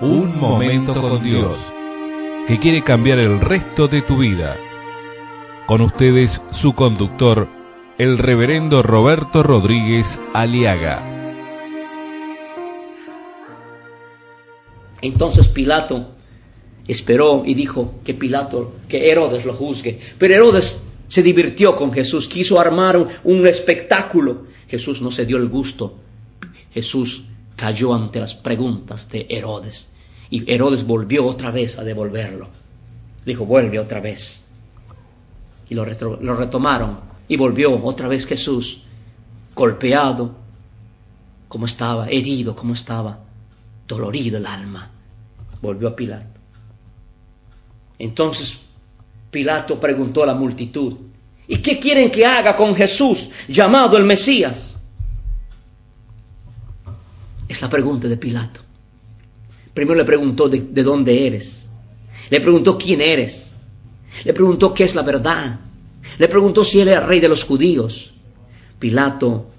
Un momento con Dios, que quiere cambiar el resto de tu vida. Con ustedes su conductor, el reverendo Roberto Rodríguez Aliaga. Entonces Pilato esperó y dijo que Pilato, que Herodes lo juzgue. Pero Herodes se divirtió con Jesús, quiso armar un, espectáculo. Jesús no se dio el gusto. Jesús cayó ante las preguntas de Herodes. Y Herodes volvió otra vez a devolverlo. Dijo, vuelve otra vez. Y lo, lo retomaron. Y volvió otra vez Jesús, golpeado, como estaba, herido, como estaba, dolorido el alma. Volvió a Pilato. Entonces Pilato preguntó a la multitud, ¿y qué quieren que haga con Jesús llamado el Mesías? Es la pregunta de Pilato. Primero le preguntó de, dónde eres. Le preguntó quién eres. Le preguntó qué es la verdad. Le preguntó si él era rey de los judíos. Pilato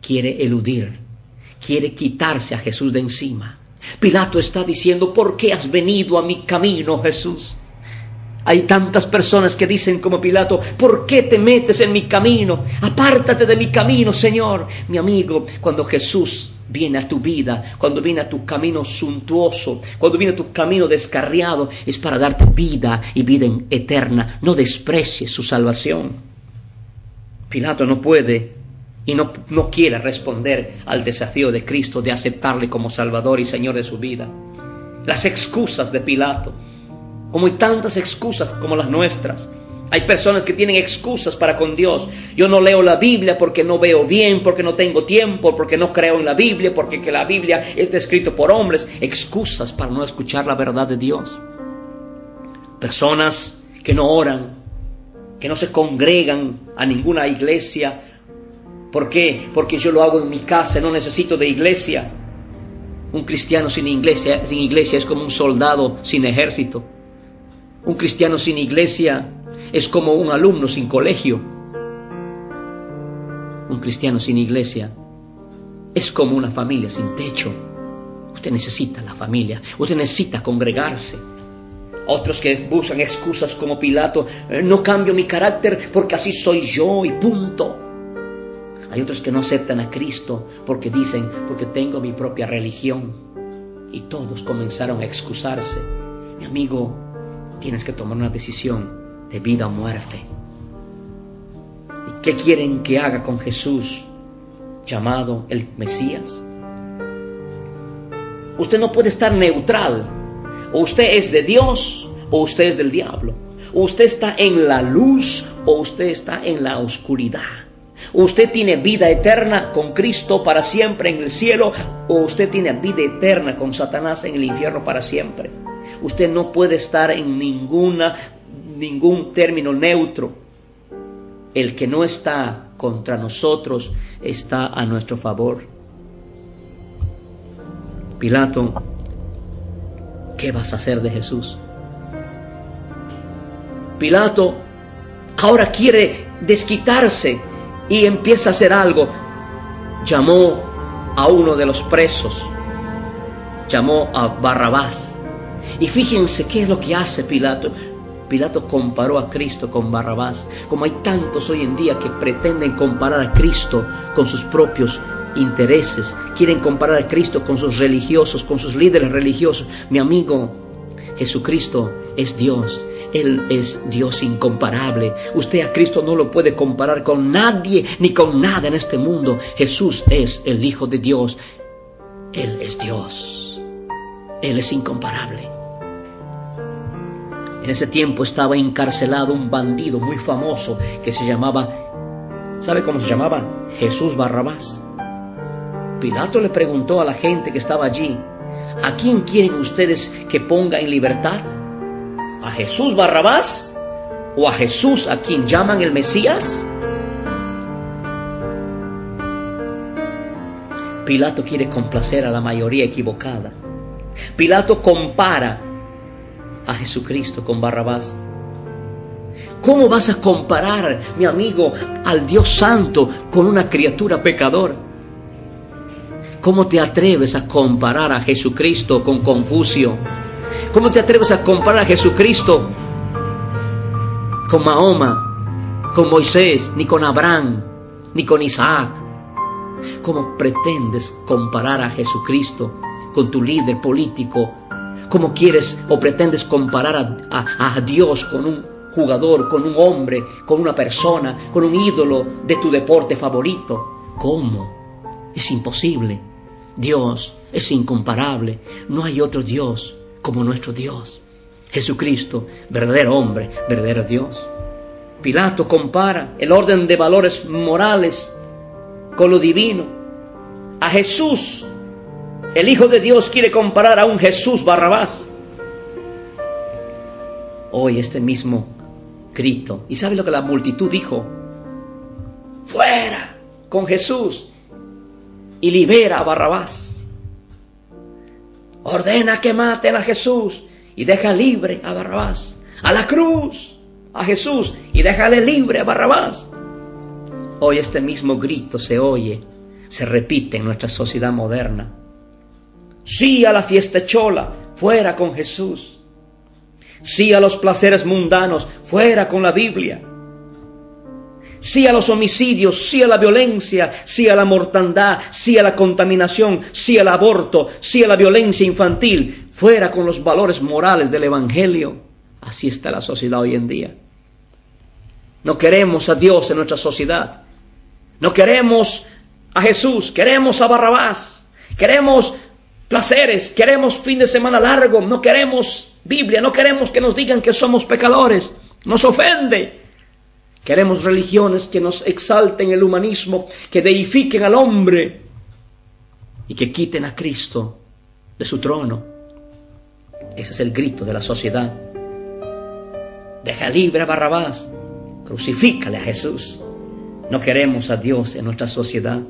quiere eludir, quiere quitarse a Jesús de encima. Pilato está diciendo, ¿por qué has venido a mi camino, Jesús? Hay tantas personas que dicen como Pilato, ¿por qué te metes en mi camino? Apártate de mi camino, Señor. Mi amigo, cuando Jesús viene a tu vida, cuando viene a tu camino suntuoso, cuando viene a tu camino descarriado, es para darte vida y vida eterna. No desprecies su salvación. Pilato no puede y no, no quiere responder al desafío de Cristo de aceptarle como Salvador y Señor de su vida. Las excusas de Pilato como hay tantas excusas como las nuestras. Hay personas que tienen excusas para con Dios. Yo no leo la Biblia porque no veo bien, porque no tengo tiempo, porque no creo en la Biblia, porque que la Biblia está escrito por hombres. Excusas para no escuchar la verdad de Dios. Personas que no oran, que no se congregan a ninguna iglesia. ¿Por qué? Porque yo lo hago en mi casa, no necesito de iglesia. Un cristiano sin iglesia, sin iglesia es como un soldado sin ejército. Un cristiano sin iglesia es como un alumno sin colegio. Un cristiano sin iglesia es como una familia sin techo. Usted necesita la familia, usted necesita congregarse. Otros que buscan excusas como Pilato, eh, no cambio mi carácter porque así soy yo y punto. Hay otros que no aceptan a Cristo porque dicen, porque tengo mi propia religión. Y todos comenzaron a excusarse. Mi amigo, tienes que tomar una decisión de vida o muerte. ¿Y qué quieren que haga con Jesús llamado el Mesías? Usted no puede estar neutral. O usted es de Dios o usted es del diablo. Usted está en la luz o usted está en la oscuridad. Usted tiene vida eterna con Cristo para siempre en el cielo o usted tiene vida eterna con Satanás en el infierno para siempre. Usted no puede estar en ninguna, ningún término neutro. El que no está contra nosotros está a nuestro favor. Pilato, ¿qué vas a hacer de Jesús? Pilato ahora quiere desquitarse y empieza a hacer algo. Llamó a uno de los presos, llamó a Barrabás y fíjense qué es lo que hace Pilato. Pilato comparó a Cristo con Barrabás, como hay tantos hoy en día que pretenden comparar a Cristo con sus propios intereses, quieren comparar a Cristo con sus religiosos, con sus líderes religiosos. Mi amigo, Jesucristo es Dios, Él es Dios incomparable. Usted a Cristo no lo puede comparar con nadie ni con nada en este mundo. Jesús es el Hijo de Dios, Él es Dios, Él es incomparable. En ese tiempo estaba encarcelado un bandido muy famoso que se llamaba, ¿sabe cómo se llamaba? Jesús Barrabás. Pilato le preguntó a la gente que estaba allí, ¿a quién quieren ustedes que ponga en libertad? ¿A Jesús Barrabás? ¿O a Jesús a quien llaman el Mesías? Pilato quiere complacer a la mayoría equivocada. Pilato compara a Jesucristo con Barrabás. ¿Cómo vas a comparar, mi amigo, al Dios Santo con una criatura pecadora? ¿Cómo te atreves a comparar a Jesucristo con Confucio? ¿Cómo te atreves a comparar a Jesucristo con Mahoma, con Moisés, ni con Abraham, ni con Isaac? ¿Cómo pretendes comparar a Jesucristo con tu líder político? ¿Cómo quieres o pretendes comparar a, a Dios con un jugador, con un hombre, con una persona, con un ídolo de tu deporte favorito? ¿Cómo? Es imposible. Dios es incomparable. No hay otro Dios como nuestro Dios. Jesucristo, verdadero hombre, verdadero Dios. Pilato compara el orden de valores morales con lo divino. A Jesús, el Hijo de Dios quiere comparar a un Jesús Barrabás. Hoy este mismo grito. ¿Y sabe lo que la multitud dijo? Fuera con Jesús y libera a Barrabás. Ordena que maten a Jesús y deja libre a Barrabás. A la cruz, a Jesús y déjale libre a Barrabás. Hoy este mismo grito se oye, se repite en nuestra sociedad moderna. Sí a la fiesta chola, fuera con Jesús. Sí a los placeres mundanos, fuera con la Biblia sí a los homicidios, sí a la violencia, sí a la mortandad, sí a la contaminación, sí al aborto, sí a la violencia infantil, fuera con los valores morales del Evangelio. Así está la sociedad hoy en día. No queremos a Dios en nuestra sociedad. No queremos a Jesús, queremos a Barrabás, queremos placeres, queremos fin de semana largo, no queremos Biblia, no queremos que nos digan que somos pecadores. Nos ofende. Queremos religiones que nos exalten el humanismo, que deifiquen al hombre y que quiten a Cristo de su trono. Ese es el grito de la sociedad. Deja libre a Barrabás, crucifícale a Jesús. No queremos a Dios en nuestra sociedad,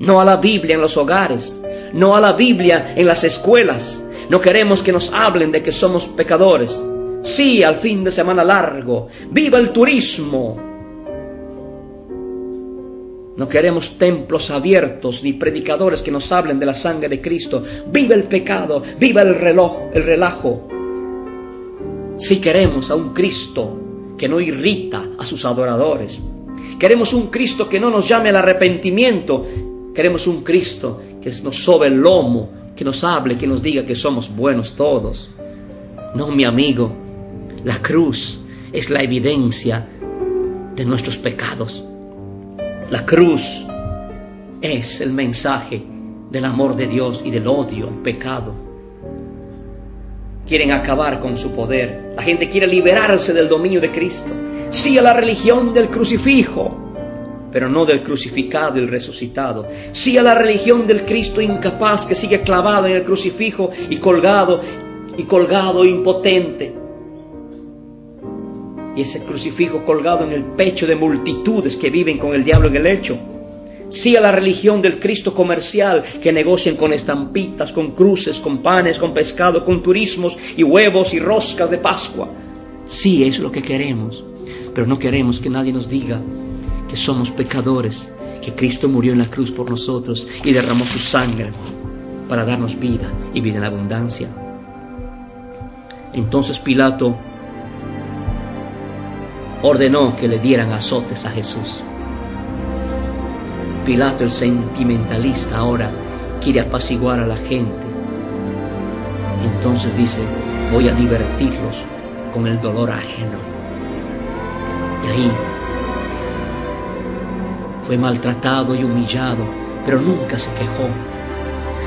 no a la Biblia en los hogares, no a la Biblia en las escuelas. No queremos que nos hablen de que somos pecadores. Sí al fin de semana largo. Viva el turismo. No queremos templos abiertos ni predicadores que nos hablen de la sangre de Cristo. Viva el pecado, viva el reloj, el relajo. Sí queremos a un Cristo que no irrita a sus adoradores. Queremos un Cristo que no nos llame al arrepentimiento. Queremos un Cristo que nos sobe el lomo, que nos hable, que nos diga que somos buenos todos. No, mi amigo, la cruz es la evidencia de nuestros pecados. La cruz es el mensaje del amor de Dios y del odio al pecado. Quieren acabar con su poder. La gente quiere liberarse del dominio de Cristo. Sí a la religión del crucifijo, pero no del crucificado y resucitado. Sí a la religión del Cristo incapaz que sigue clavado en el crucifijo y colgado y colgado impotente y ese crucifijo colgado en el pecho de multitudes que viven con el diablo en el lecho. Sí a la religión del Cristo comercial que negocian con estampitas, con cruces, con panes, con pescado, con turismos y huevos y roscas de Pascua. Sí, es lo que queremos, pero no queremos que nadie nos diga que somos pecadores, que Cristo murió en la cruz por nosotros y derramó su sangre para darnos vida y vida en abundancia. Entonces Pilato ordenó que le dieran azotes a Jesús. Pilato el sentimentalista ahora quiere apaciguar a la gente. Entonces dice, voy a divertirlos con el dolor ajeno. Y ahí fue maltratado y humillado, pero nunca se quejó.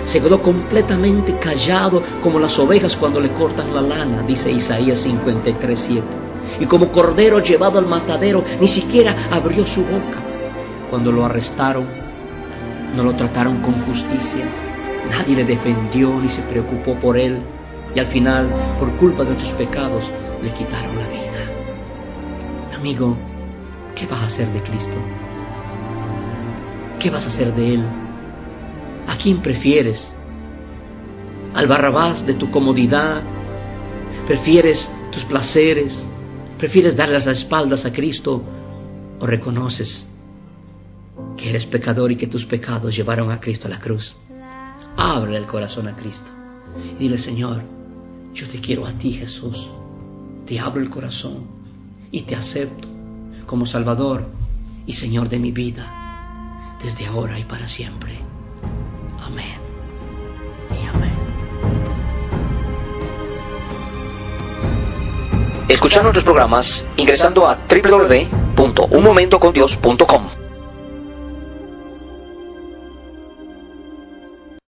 Se quedó completamente callado como las ovejas cuando le cortan la lana, dice Isaías 53, 7 y como cordero llevado al matadero, ni siquiera abrió su boca. Cuando lo arrestaron, no lo trataron con justicia, nadie le defendió ni se preocupó por él, y al final, por culpa de nuestros pecados, le quitaron la vida. Amigo, ¿qué vas a hacer de Cristo? ¿Qué vas a hacer de Él? ¿A quién prefieres? ¿Al Barrabás de tu comodidad? ¿Prefieres tus placeres? ¿Prefieres darle las espaldas a Cristo o reconoces que eres pecador y que tus pecados llevaron a Cristo a la cruz? Abre el corazón a Cristo. Y dile, Señor, yo te quiero a ti, Jesús. Te abro el corazón y te acepto como Salvador y Señor de mi vida, desde ahora y para siempre. Amén. Escuchar nuestros programas ingresando a www.unmomentocondios.com.